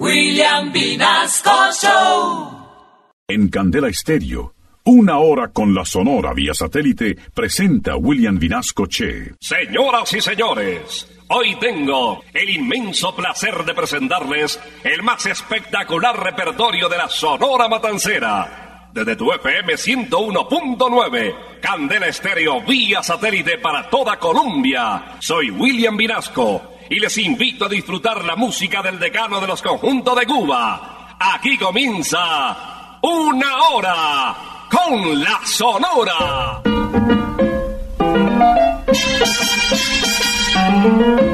William Vinasco Show. En Candela Estéreo, una hora con la Sonora vía satélite presenta William Vinasco Che. Señoras y señores, hoy tengo el inmenso placer de presentarles el más espectacular repertorio de la Sonora Matancera. Desde tu FM 101.9, Candela Estéreo vía satélite para toda Colombia. Soy William Vinasco y les invito a disfrutar la música del decano de los conjuntos de Cuba. Aquí comienza una hora con la Sonora.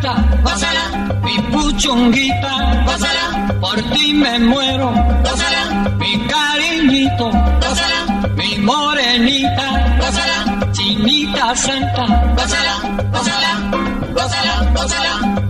santa, gózala, mi puchunguita, gózala, por ti me muero, gózala, mi cariñito, gózala, mi morenita, gózala, chinita santa, gózala, gózala, gózala, gózala.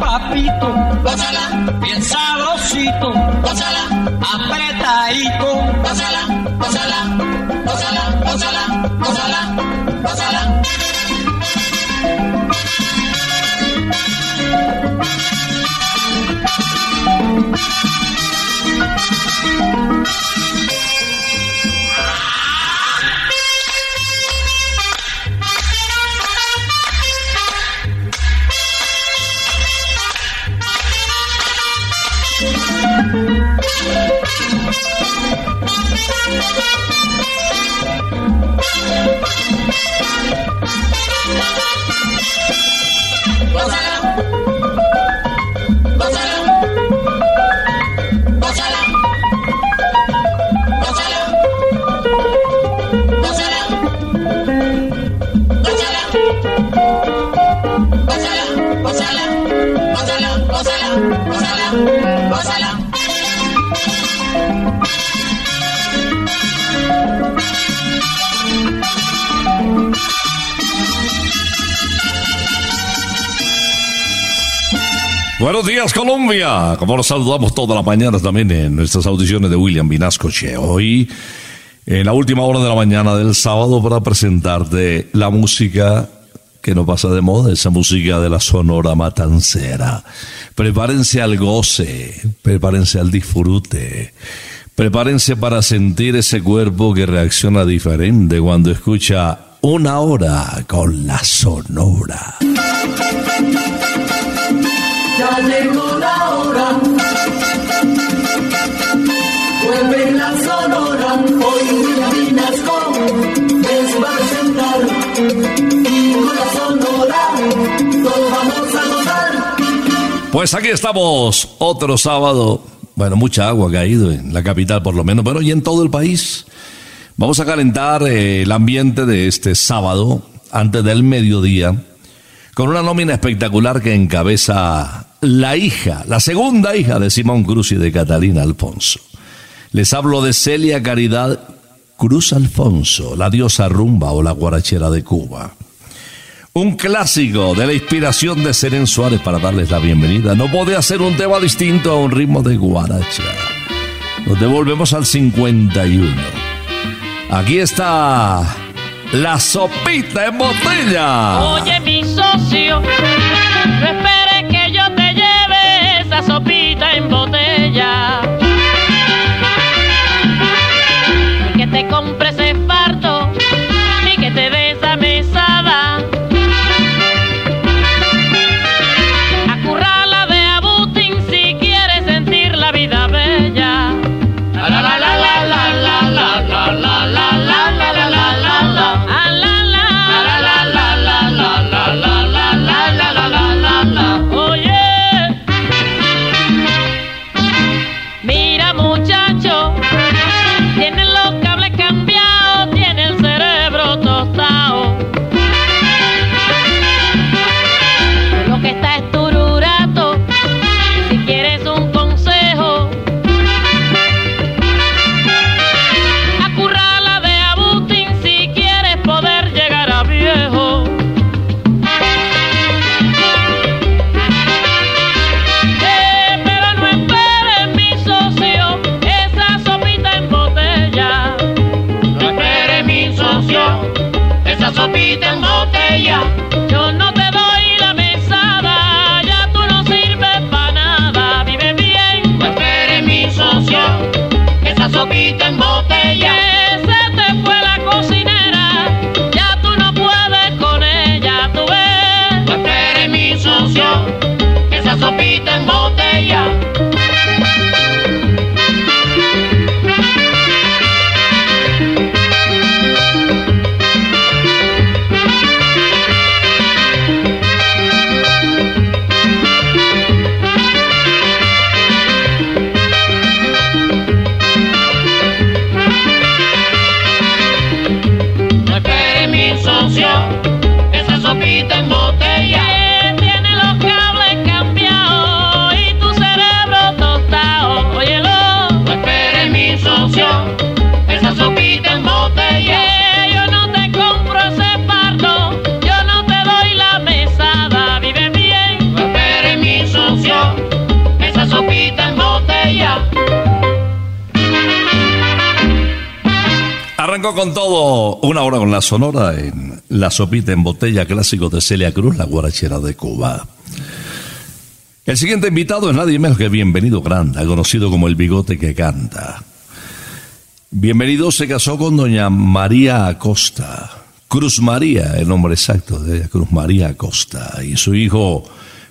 papito, gózala, bien sabrosito, gózala, apretadito, gózala, gózala, gózala, gózala, gózala, gózala. Buenos días Colombia, como los saludamos todas las mañanas también en nuestras audiciones de William Vinasco Che. Hoy, en la última hora de la mañana del sábado, para presentarte la música que no pasa de moda, esa música de la Sonora Matancera. Prepárense al goce, prepárense al disfrute, prepárense para sentir ese cuerpo que reacciona diferente cuando escucha una hora con la Sonora. Vuelve la sonora. Hoy les va a. Pues aquí estamos, otro sábado. Bueno, mucha agua ha caído en la capital por lo menos, pero y en todo el país. Vamos a calentar eh, el ambiente de este sábado, antes del mediodía, con una nómina espectacular que encabeza la hija, la segunda hija de Simón Cruz y de Catalina Alfonso. Les hablo de Celia Caridad Cruz Alfonso, la diosa rumba o la guarachera de Cuba. Un clásico de la inspiración de Seren Suárez para darles la bienvenida. No puede hacer un tema distinto a un ritmo de guaracha. Nos devolvemos al 51. Aquí está la sopita en botella. Oye, mi socio, time bote. Yo no te doy la mesada, ya tú no sirves para nada, vive bien, tú eres mi sucio, esa sopita en botella, esa te fue la cocinera, ya tú no puedes con ella, tú eres, no esperes mi sucio, esa sopita en botella. Con todo una hora con la sonora en La Sopita en Botella, clásico de Celia Cruz, la guarachera de Cuba. El siguiente invitado es nadie menos que Bienvenido Granda, conocido como el bigote que canta. Bienvenido se casó con doña María Acosta, Cruz María, el nombre exacto de ella, Cruz María Acosta, y su hijo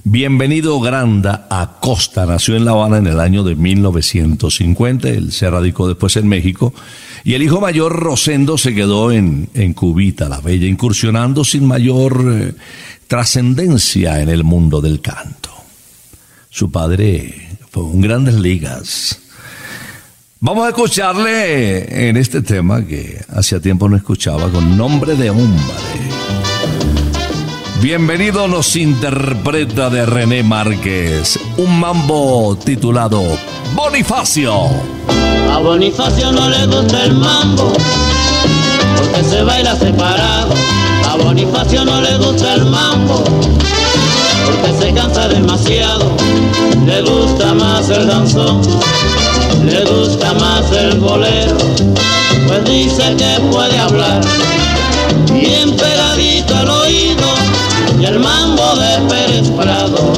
Bienvenido Granda Acosta nació en La Habana en el año de 1950, él se radicó después en México, y el hijo mayor Rosendo se quedó en, en Cubita, la Bella, incursionando sin mayor eh, trascendencia en el mundo del canto. Su padre fue en grandes ligas. Vamos a escucharle en este tema que hacía tiempo no escuchaba con nombre de hombre. Bienvenido nos interpreta de René Márquez un mambo titulado Bonifacio. A Bonifacio no le gusta el mambo, porque se baila separado. A Bonifacio no le gusta el mambo, porque se cansa demasiado. Le gusta más el danzón, le gusta más el bolero, pues dice que puede hablar El mambo de Pérez Prado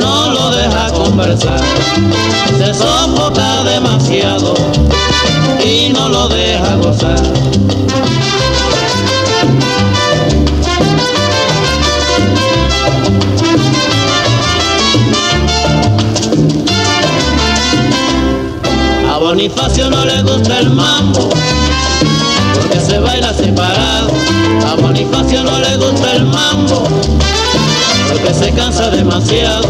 no lo deja conversar, se sofoca demasiado y no lo deja gozar. A Bonifacio no le gusta el mambo, porque se baila separado. A Bonifacio no le gusta el mambo, porque se cansa demasiado.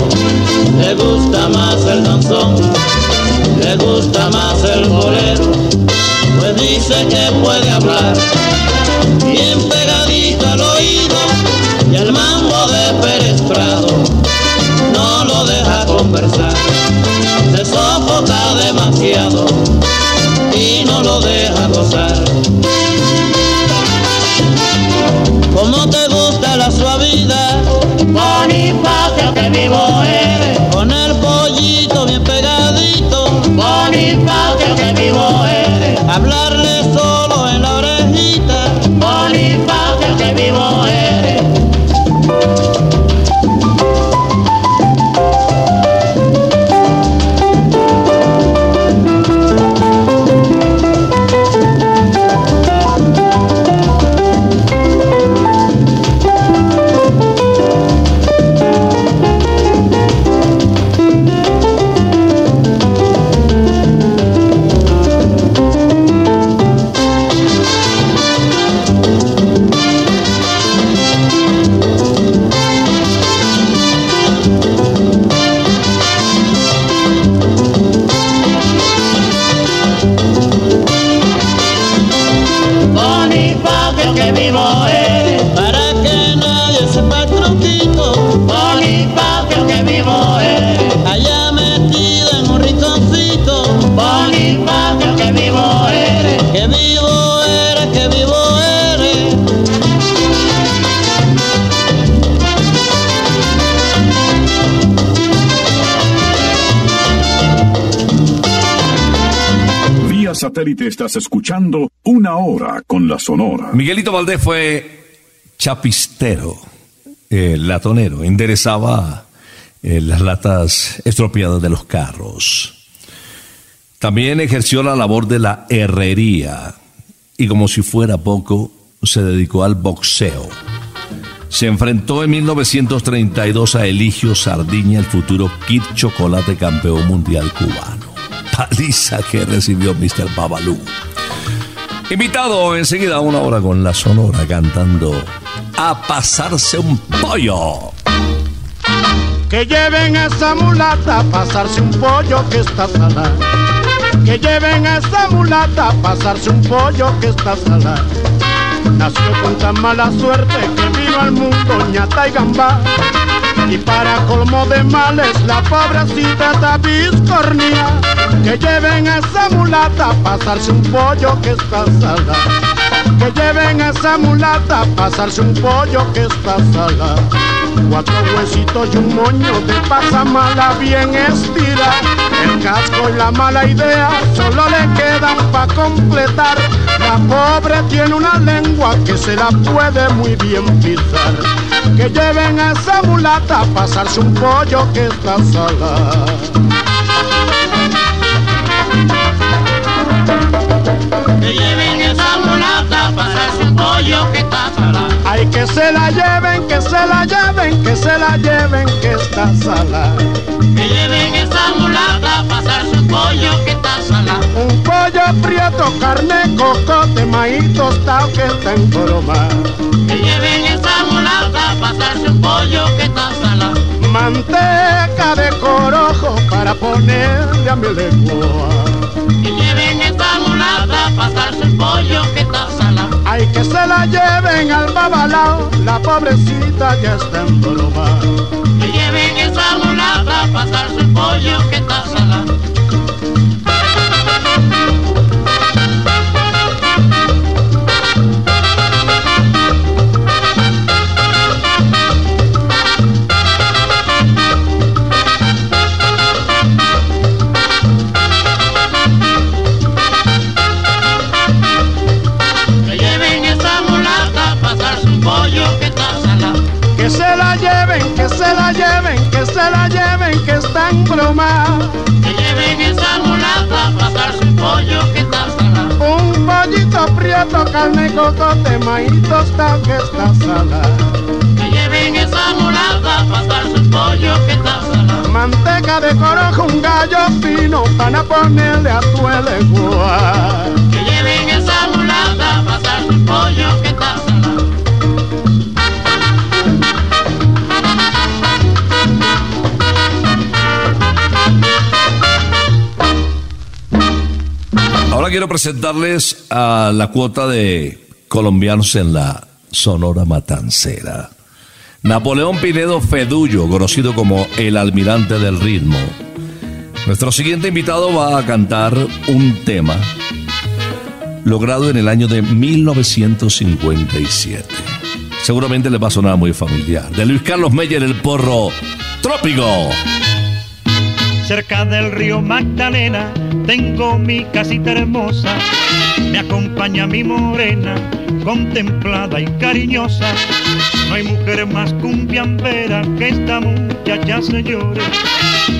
Le gusta más el danzón, estás escuchando una hora con la Sonora. Miguelito Valdés fue chapistero, eh, latonero, enderezaba eh, las latas estropeadas de los carros. También ejerció la labor de la herrería y como si fuera poco, se dedicó al boxeo. se enfrentó en 1932 a Eligio Sardiña, el futuro Kid Chocolate campeón mundial cubano. Paliza que recibió Mr. Babalú. Invitado enseguida a una hora con la Sonora cantando A pasarse un pollo. Que lleven a esa mulata a pasarse un pollo que está salada. Que lleven a esa mulata a pasarse un pollo que está salada. Nació con tan mala suerte que vino al mundo ñata y gambá. Y para colmo de males la pobrecita está biscornía. Que lleven a esa mulata a pasarse un pollo que está salada. Que lleven a esa mulata a pasarse un pollo que está salada. Cuatro huesitos y un moño de pasamala bien estira. El casco y la mala idea solo le quedan pa' completar. La pobre tiene una lengua que se la puede muy bien pisar. Que lleven a esa mulata a pasarse un pollo que está salada. Pollo que está salada. Ay, que se la lleven, que se la lleven, que se la lleven, que está salada. Que lleven esa mulata a pasarse un pollo que está salada. Un pollo prieto, carne, cocote, maíz tostado que está en broma. Que lleven esa mulata a pasarse un pollo que está salada. Manteca de corojo para ponerle a mi lengua. Pasarse un pollo que está salada. Ay, que se la lleven al babalao, la pobrecita ya está en broma. Que lleven esa mulata a pasarse un pollo que está salada. Se la lleven, que está en broma. Que lleven esa mulata a pasarse un pollo que está salada. Un pollito prieto, carne, cocote, maíz tostado que está salada. Que lleven esa mulata a pasarse un pollo que está salada. Manteca de corojo, un gallo fino para ponerle a tu lengua. Que lleven esa mulata a pasarse un pollo que está. Quiero presentarles a la cuota de colombianos en la Sonora Matancera. Napoleón Pinedo Fedullo, conocido como el almirante del ritmo. Nuestro siguiente invitado va a cantar un tema logrado en el año de 1957. Seguramente le va a sonar muy familiar. De Luis Carlos Meyer, el porro trópico. Cerca del río Magdalena tengo mi casita hermosa. Me acompaña mi morena, contemplada y cariñosa. No hay mujer más cumbiambera que esta muchacha, señores.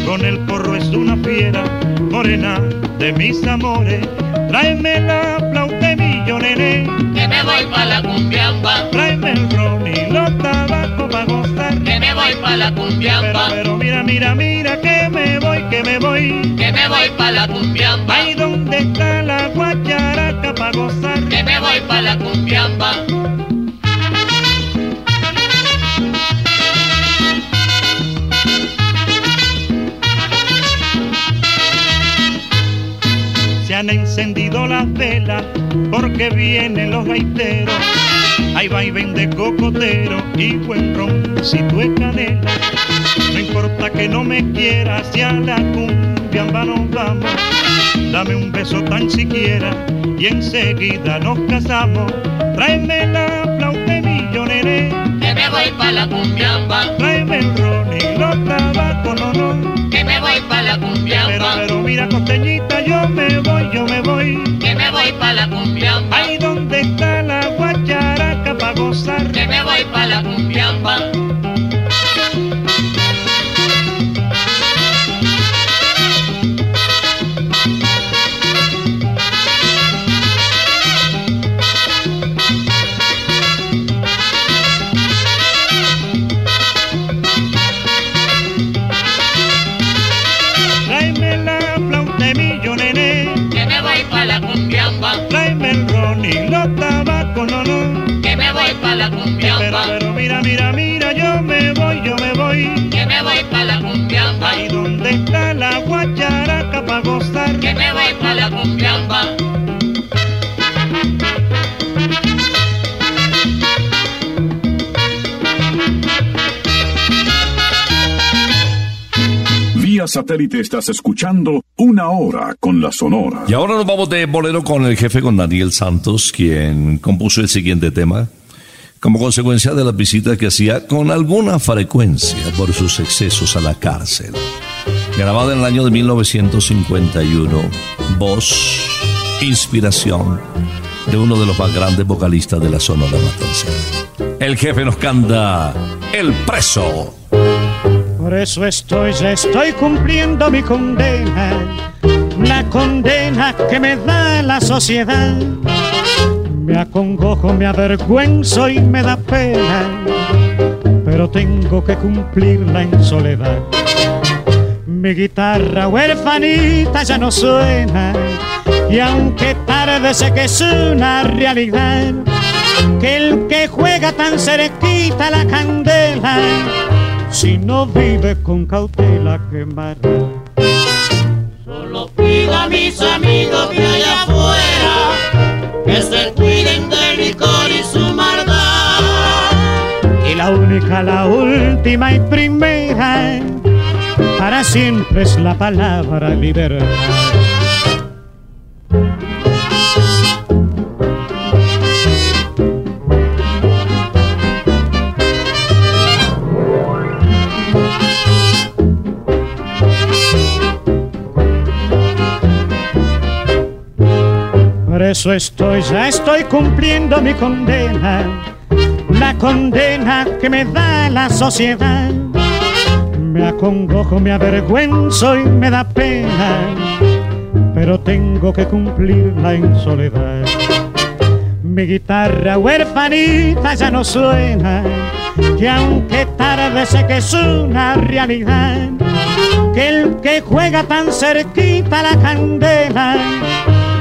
Con el porro es una fiera, morena de mis amores. Tráeme la flauta millo, nene. Que me voy pa' la cumbiamba. Tráeme el ron y los tabacos para gozar. Que me voy pa' la Pero, cumbiamba. pero mira, mira, mira que me voy, que me voy. Que me voy pa' la cumbiamba. Ay, ¿dónde está la guacharaca para gozar? Que me voy pa' la cumbiamba. Se han encendido las velas porque vienen los gaiteros. Ahí va y vende cocotero y buen roncito de canela. No importa que no me quieras, si a la cumbia nos vamos. Dame un beso tan siquiera y enseguida nos casamos. Tráeme la flauta de millonere, Que me voy pa' la cumbiamba. tráeme el ron y Que me voy pa' la Pero, cumbiamba. pero mira, costeñita, yo me voy, yo me voy. Que me voy pa' la cumbiamba. Ay, ¿dónde está la guacharaca para gozar? Que me voy pa' la cumbiamba. Gozar. Que me voy pa' la cumbiamba. Vía satélite estás escuchando Una Hora con la Sonora. Y ahora nos vamos de bolero con el jefe, con Daniel Santos, quien compuso el siguiente tema como consecuencia de las visitas que hacía con alguna frecuencia por sus excesos a la cárcel. Grabado en el año de 1951, voz, inspiración de uno de los más grandes vocalistas de la Sonora Matancera. El jefe nos canta El Preso. Por eso estoy, ya estoy cumpliendo mi condena, la condena que me da la sociedad. Me acongojo, me avergüenzo y me da pena, pero tengo que cumplirla en soledad. Mi guitarra huerfanita ya no suena, y aunque tarde sé que es una realidad, que el que juega tan cerquita la candela, si no vive con cautela quemará. Solo pido a mis amigos de allá afuera que se cuiden del licor y su maldad. Y la única, la última y primera, para siempre es la palabra libertad. Por eso estoy, ya estoy cumpliendo mi condena, la condena que me da la sociedad. Me acongojo, me avergüenzo y me da pena, pero tengo que cumplirla en soledad. Mi guitarra huerfanita ya no suena, y aunque tarde sé que es una realidad, que el que juega tan cerquita la candela,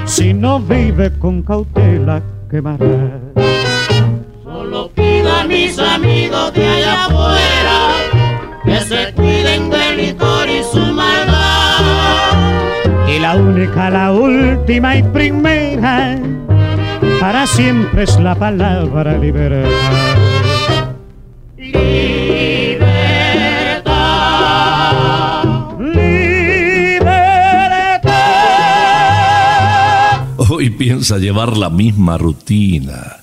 si no vive con cautela quemará. Solo pido a mis amigos de allá afuera que se cuiden del licor y su maldad. Y la única, la última y primera, para siempre es la palabra libertad. Hoy piensa llevar la misma rutina.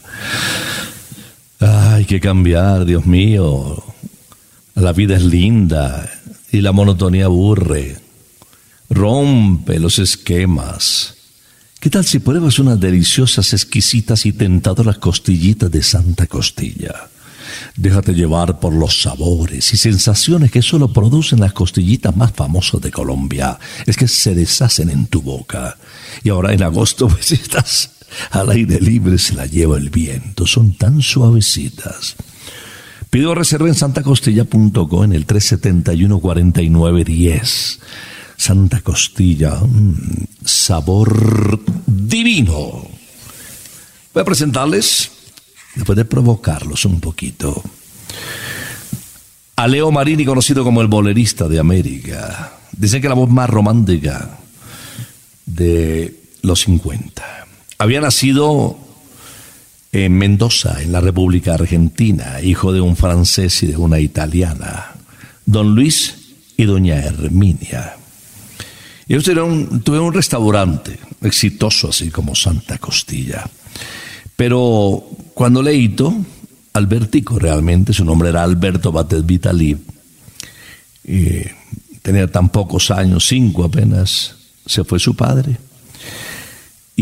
Hay que cambiar, Dios mío. La vida es linda y la monotonía aburre. Rompe los esquemas. ¿Qué tal si pruebas unas deliciosas, exquisitas y tentadoras costillitas de Santa Costilla? Déjate llevar por los sabores y sensaciones que solo producen las costillitas más famosas de Colombia. Es que se deshacen en tu boca. Y ahora en agosto, pues estás al aire libre, se la lleva el viento. Son tan suavecitas. Pido reserva en santacostilla.co en el 371-4910. Santa Costilla, mm, sabor divino. Voy a presentarles, después de provocarlos un poquito, a Leo Marini, conocido como el bolerista de América. Dicen que la voz más romántica de los 50. Había nacido en Mendoza, en la República Argentina, hijo de un francés y de una italiana, don Luis y doña Herminia. Ellos tuvieron, tuvieron un restaurante exitoso, así como Santa Costilla. Pero cuando leíto, Albertico realmente, su nombre era Alberto Batet Vitali, y tenía tan pocos años, cinco apenas, se fue su padre.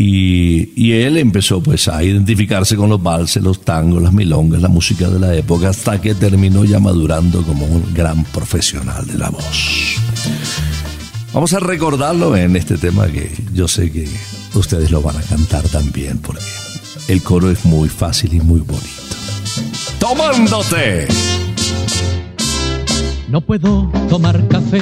Y, él empezó pues a identificarse con los valses, los tangos, las milongas, la música de la época, hasta que terminó ya madurando como un gran profesional de la voz. Vamos a recordarlo en este tema que yo sé que ustedes lo van a cantar también, porque el coro es muy fácil y muy bonito. Tomándote. No puedo tomar café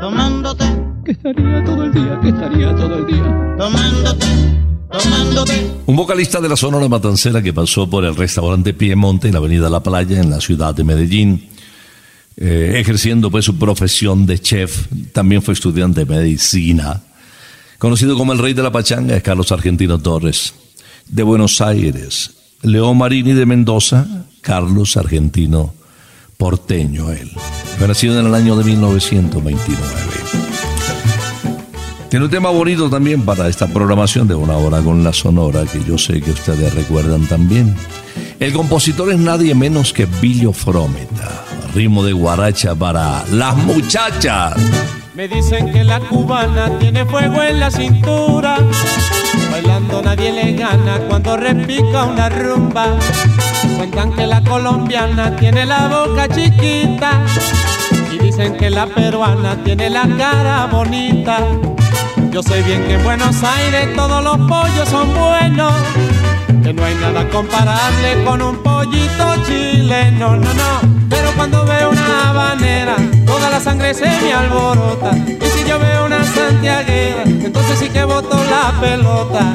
tomándote, que estaría todo el día, que estaría todo el día tomándote, tomándote. Un vocalista de la Sonora Matancera que pasó por el restaurante Piemonte en la avenida La Playa en la ciudad de Medellín, eh, ejerciendo pues su profesión de chef, también fue estudiante de medicina. Conocido como el rey de la pachanga es Carlos Argentino Torres. De Buenos Aires, León Marini de Mendoza, Carlos Argentino porteño él. Fue nacido en el año de 1929. Tiene un tema bonito también para esta programación de una hora con la sonora que yo sé que ustedes recuerdan también. El compositor es nadie menos que Billo Frometa, ritmo de guaracha para las muchachas. Me dicen que la cubana tiene fuego en la cintura, bailando nadie le gana cuando repica una rumba. Cuentan que la colombiana tiene la boca chiquita y dicen que la peruana tiene la cara bonita. Yo sé bien que en Buenos Aires todos los pollos son buenos, que no hay nada comparable con un pollito chileno, no, no. Pero cuando veo una habanera, toda la sangre se me alborota. Y si yo veo una santiaguera, entonces sí que boto la pelota.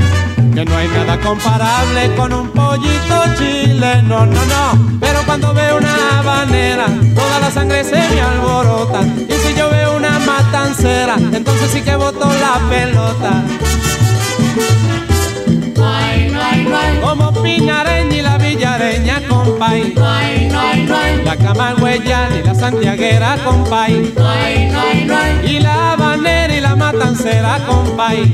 que no hay nada comparable con un pollito chileno, no, no. Pero cuando veo una habanera, toda la sangre se me alborota. Y si yo veo una matancera, entonces sí que boto la pelota. Como Pinareña y la Villareña, compay. La Camagüeyana y la Santiaguera, compay. Y la habanera y la matancera, compay.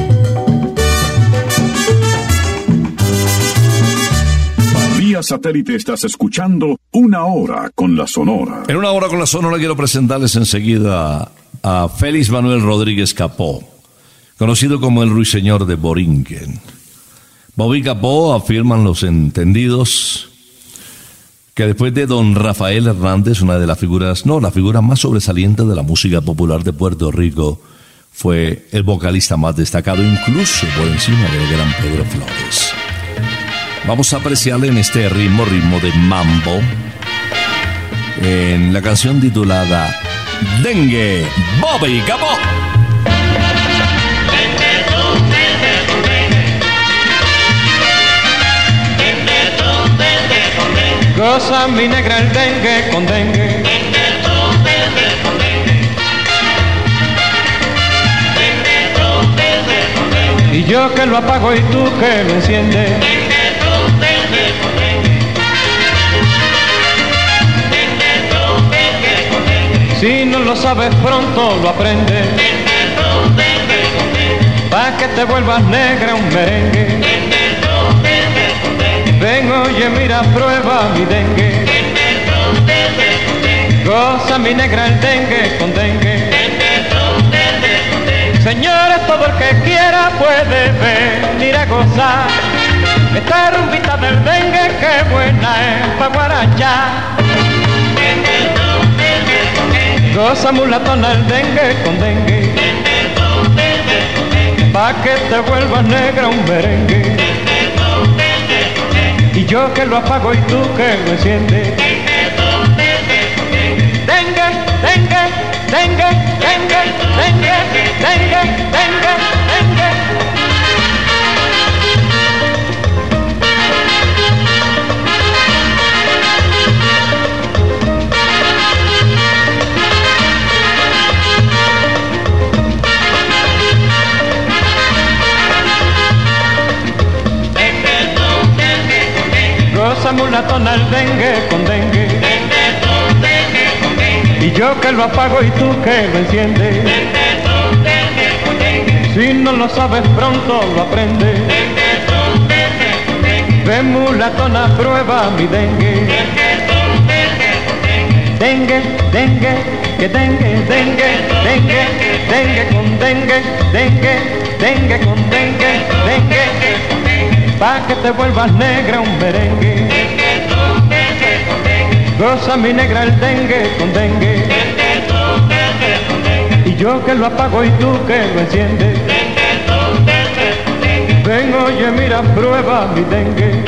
Satélite estás escuchando Una Hora con la Sonora. En una hora con la Sonora quiero presentarles enseguida a Félix Manuel Rodríguez Capó, conocido como el ruiseñor de Borinquen. Bobby Capó afirman los entendidos que después de don Rafael Hernández, una de las figuras, no, la figura más sobresaliente de la música popular de Puerto Rico, fue el vocalista más destacado, incluso por encima del gran Pedro Flores. Vamos a apreciarle en este ritmo, ritmo de mambo, en la canción titulada Dengue, Bobby Capó. Goza mi negra el dengue con dengue. Y yo que lo apago y tú que lo enciendes. Si no lo sabes pronto lo aprendes. Pa' que te vuelvas negra un merengue. Ven, oye, mira, prueba mi dengue. Goza mi negra el dengue con dengue. Señores, todo el que quiera puede venir a gozar. Esta rumbita del dengue, que buena es pa' guarachar. Goza mulatona el dengue con dengue. Pa' que te vuelvas negra un merengue. Y yo que lo apago y tú que lo enciendes. Dengue, dengue, dengue, dengue, dengue, dengue, Goza mulatona el dengue con dengue. Y yo que lo apago y tú que lo enciendes. Si no lo sabes pronto lo aprendes. Ven mulatona, prueba mi dengue. Dengue, dengue, que dengue, dengue, dengue, dengue con dengue, dengue, dengue con dengue, dengue. Pa' que te vuelvas negra un merengue. Goza mi negra el dengue con dengue. Y yo que lo apago y tú que lo enciendes. Ven, oye, mira, prueba mi dengue.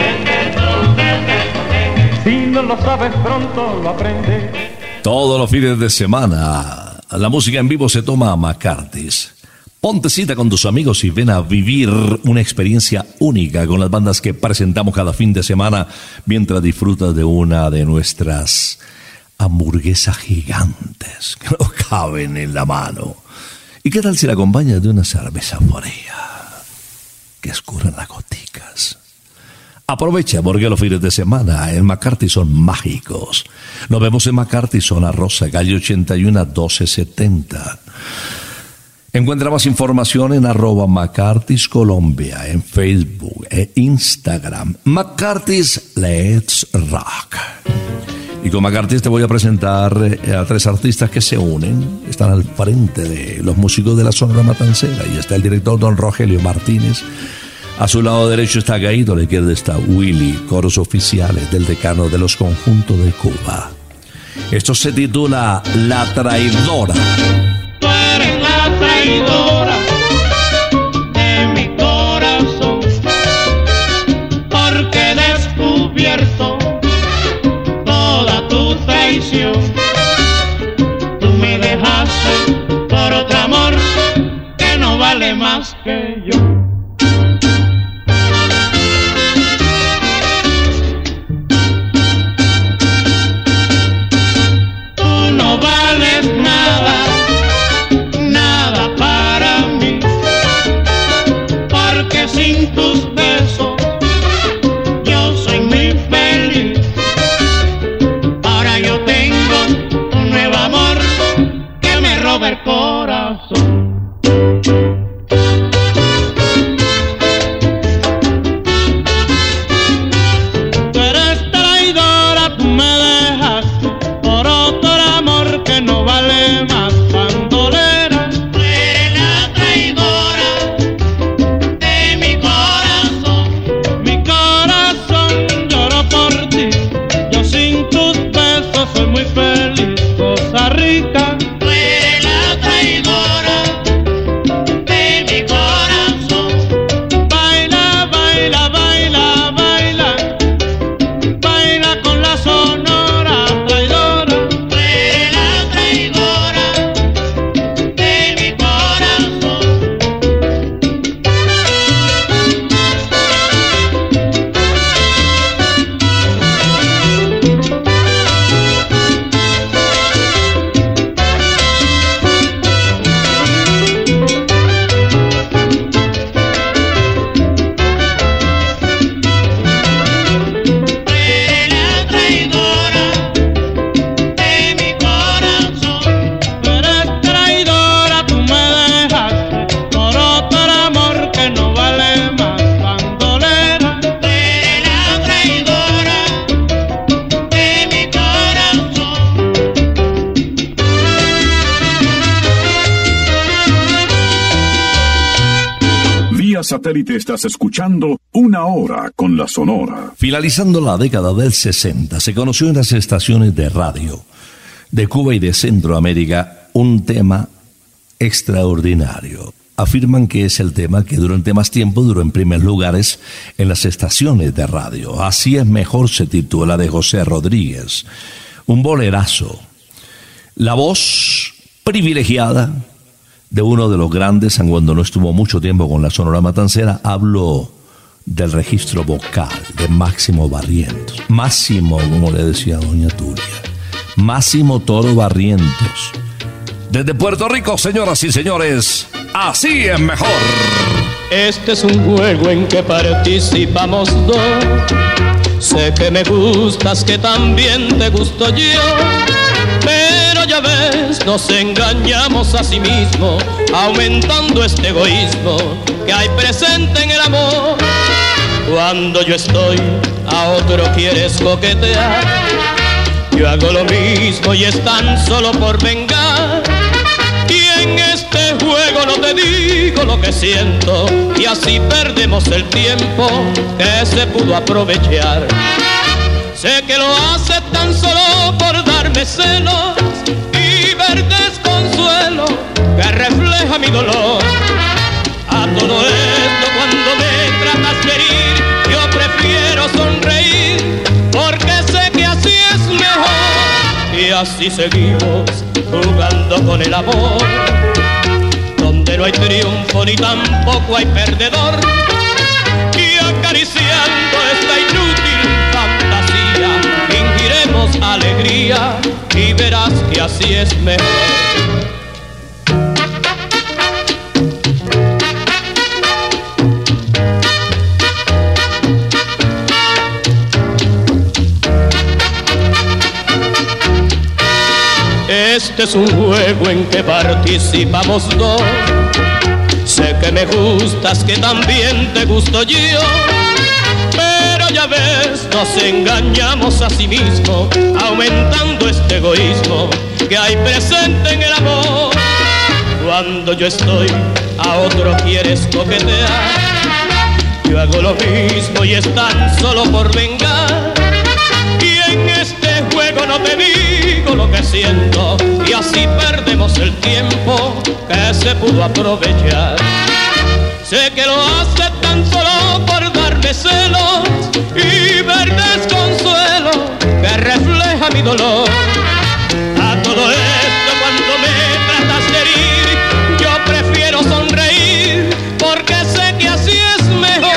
Si no lo sabes pronto lo aprendes. Todos los fines de semana, la música en vivo se toma a McCarthy's. Ponte cita con tus amigos y ven a vivir una experiencia única con las bandas que presentamos cada fin de semana mientras disfrutas de una de nuestras hamburguesas gigantes que no caben en la mano. ¿Y qué tal si la acompañas de una cerveza fría que escurran las goticas? Aprovecha porque los fines de semana en McCarthy son mágicos. Nos vemos en McCarthy, zona rosa, calle 81 1270. Encuentra más información en arroba Colombia, en Facebook e Instagram. McCarthy's Let's Rock. Y con McCarthy's te voy a presentar eh, a tres artistas que se unen. Están al frente de los músicos de la Sonora Matancera. Y está el director don Rogelio Martínez. A su lado derecho está Gaito, a la izquierda está Willy, coros oficiales del decano de los conjuntos de Cuba. Esto se titula La Traidora. Traidora de mi corazón, porque he descubierto toda tu traición. Tú me dejaste por otro amor que no vale más que yo. Satélite estás escuchando Una Hora con la Sonora. Finalizando la década del 60, se conoció en las estaciones de radio de Cuba y de Centroamérica un tema extraordinario. Afirman que es el tema que durante más tiempo duró en primeros lugares en las estaciones de radio. Así es mejor se titula de José Rodríguez. Un bolerazo. La voz privilegiada de uno de los grandes, cuando no estuvo mucho tiempo con la Sonora Matancera, hablo del registro vocal de Máximo Barrientos. Máximo, como le decía doña Turia. Máximo Toro Barrientos. Desde Puerto Rico, señoras y señores, así es mejor. Este es un juego en que participamos dos. Sé que me gustas, que también te gusto yo. Ya ves, nos engañamos a sí mismos, aumentando este egoísmo que hay presente en el amor. Cuando yo estoy, a otro quieres coquetear. Yo hago lo mismo y es tan solo por vengar. Y en este juego no te digo lo que siento y así perdemos el tiempo que se pudo aprovechar. Sé que lo hace tan solo celos y ver desconsuelo que refleja mi dolor. A todo esto cuando me tratas de herir, yo prefiero sonreír porque sé que así es mejor. Y así seguimos jugando con el amor, donde no hay triunfo ni tampoco hay perdedor. Y acariciando esta inútil alegría y verás que así es mejor. Este es un juego en que participamos dos. Sé que me gustas, que también te gusto yo. Ya ves, nos engañamos a sí mismos, aumentando este egoísmo que hay presente en el amor. Cuando yo estoy, a otro quieres coquetear. Yo hago lo mismo y es tan solo por vengar. Y en este juego no te digo lo que siento y así perdemos el tiempo que se pudo aprovechar. Sé que lo hace tan solo por darme celos ver desconsuelo que refleja mi dolor. A todo esto cuando me tratas de herir, yo prefiero sonreír porque sé que así es mejor.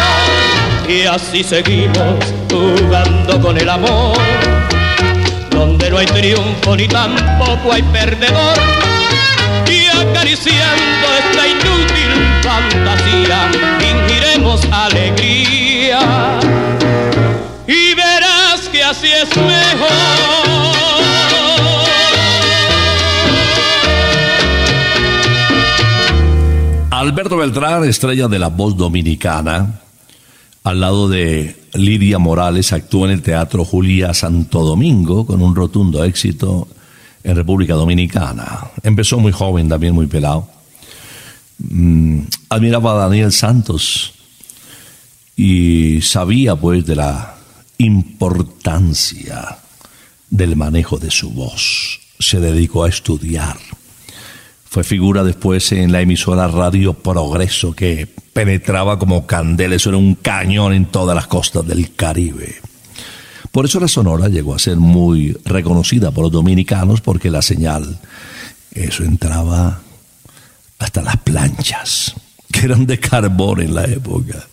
Y así seguimos jugando con el amor donde no hay triunfo ni tampoco hay perdedor. Y acariciando esta inútil fantasía, fingiremos alegría. Es mejor. Alberto Beltrán, estrella de la voz dominicana, al lado de Lidia Morales, actuó en el Teatro Julia Santo Domingo con un rotundo éxito en República Dominicana. Empezó muy joven, también muy pelado. Mm, admiraba a Daniel Santos y sabía pues de la importancia del manejo de su voz. Se dedicó a estudiar. Fue figura después en la emisora Radio Progreso que penetraba como candela, eso era un cañón en todas las costas del Caribe. Por eso la Sonora llegó a ser muy reconocida por los dominicanos porque la señal, eso entraba hasta las planchas, que eran de carbón en la época.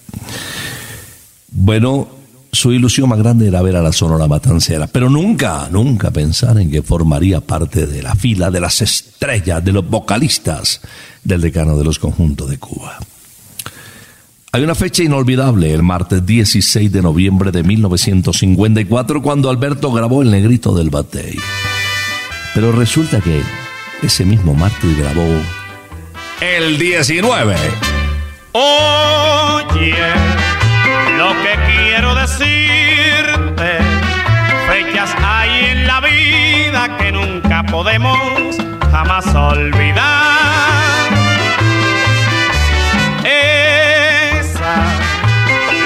Bueno, su ilusión más grande era ver a la Sonora Matancera, pero nunca, nunca pensar en que formaría parte de la fila de las estrellas, de los vocalistas del decano de los conjuntos de Cuba. Hay una fecha inolvidable, el martes 16 de noviembre de 1954, cuando Alberto grabó El Negrito del Batey. Pero resulta que ese mismo martes grabó El 19. Oye, lo que quiero decirte, fechas hay en la vida que nunca podemos jamás olvidar. Esa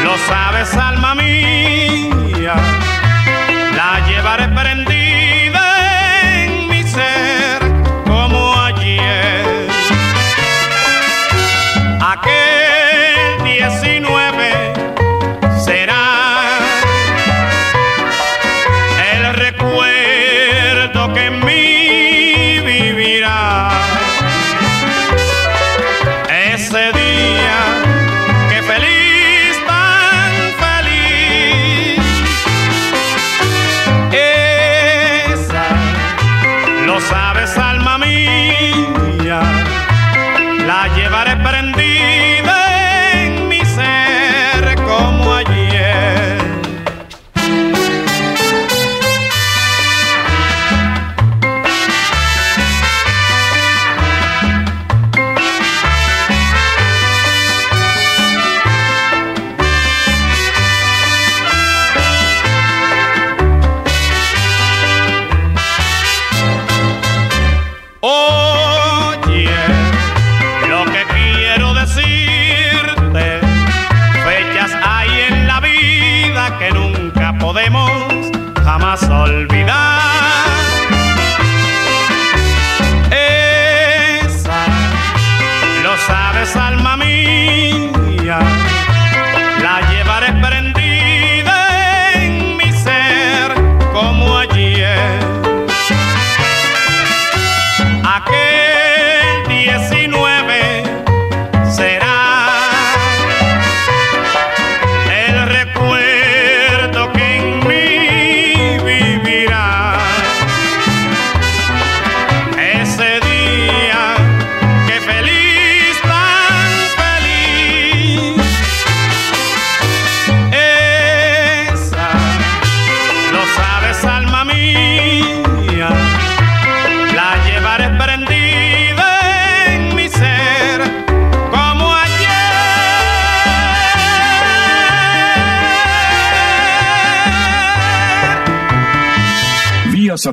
Lo sabes, alma mía, la llevaré prendida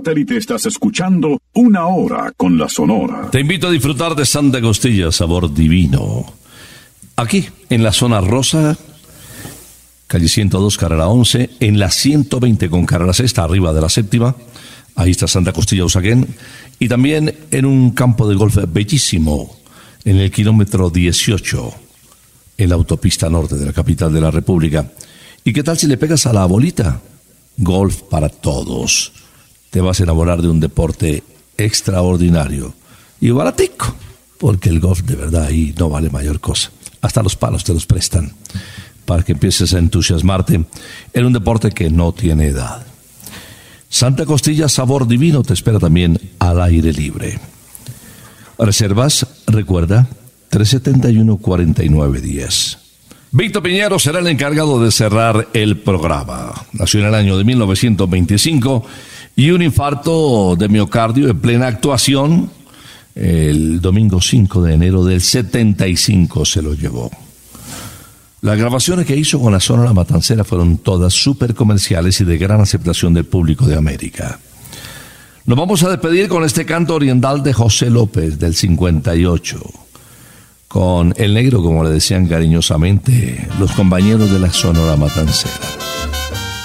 satélite estás escuchando Una Hora con la Sonora. Te invito a disfrutar de Santa Costilla, sabor divino. Aquí, en la zona rosa, calle 102, carrera 11, en la 120 con carrera sexta, arriba de la séptima. Ahí está Santa Costilla Usaquén. Y también en un campo de golf bellísimo, en el kilómetro 18, en la autopista norte de la capital de la República. ¿Y qué tal si le pegas a la bolita? Golf para todos. Te vas a enamorar de un deporte extraordinario y baratico, porque el golf de verdad ahí no vale mayor cosa. Hasta los palos te los prestan para que empieces a entusiasmarte en un deporte que no tiene edad. Santa Costilla Sabor Divino te espera también al aire libre. Reservas, recuerda, 371-4910. Víctor Piñero será el encargado de cerrar el programa. Nació en el año de 1925 y un infarto de miocardio en plena actuación el domingo 5 de enero del 75 se lo llevó. Las grabaciones que hizo con la zona La Matancera fueron todas súper comerciales y de gran aceptación del público de América. Nos vamos a despedir con este canto oriental de José López del 58, con el negro, como le decían cariñosamente los compañeros de la Sonora Matancera.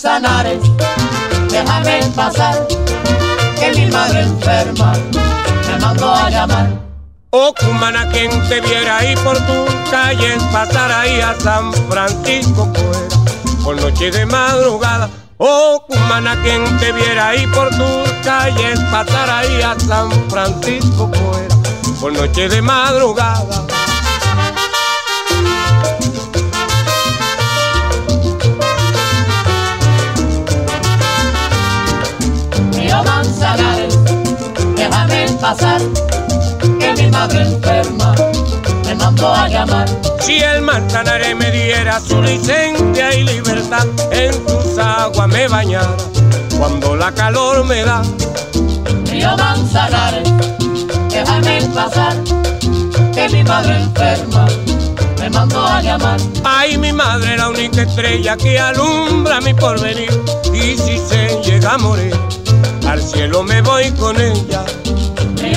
Manzanares, déjame pasar, que mi madre enferma me mandó a llamar. Oh, cumana, quien te viera ahí por tus calles, pasar ahí a San Francisco, pues, por noche de madrugada. Oh, cumana, quien te viera ahí por tus calles, pasar ahí a San Francisco, pues, por noche de madrugada. Pasar, que mi madre enferma me mandó a llamar. Si el Manzanares me diera su licencia y libertad, en sus aguas me bañara cuando la calor me da. Río Manzanares, déjame pasar, que mi madre enferma me mandó a llamar. Ay, mi madre, la única estrella que alumbra mi porvenir. Y si se llega a morir, al cielo me voy con ella.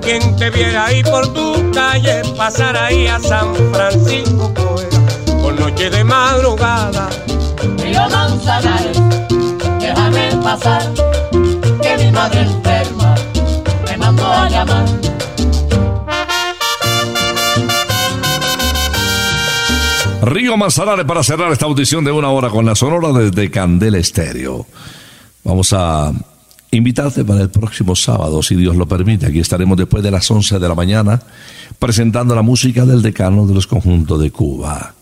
quien te viera ahí por tu calle, pasar ahí a San Francisco, por noche de madrugada. Río Manzanares, déjame pasar, que mi madre enferma me mandó a llamar. Río Manzanares para cerrar esta audición de una hora con la Sonora desde Candela Estéreo. Vamos a invitarte para el próximo sábado, si Dios lo permite. Aquí estaremos después de las 11 de la mañana presentando la música del decano de los conjuntos de Cuba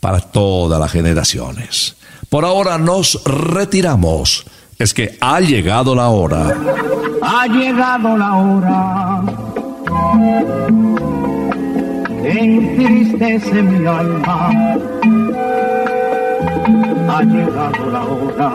para todas las generaciones. Por ahora nos retiramos. Es que ha llegado la hora. Ha llegado la hora entristece mi alma. Ha llegado la hora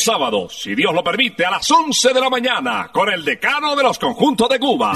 el próximo sábado, si Dios lo permite, a las 11 de la mañana, con el decano de los conjuntos de Cuba.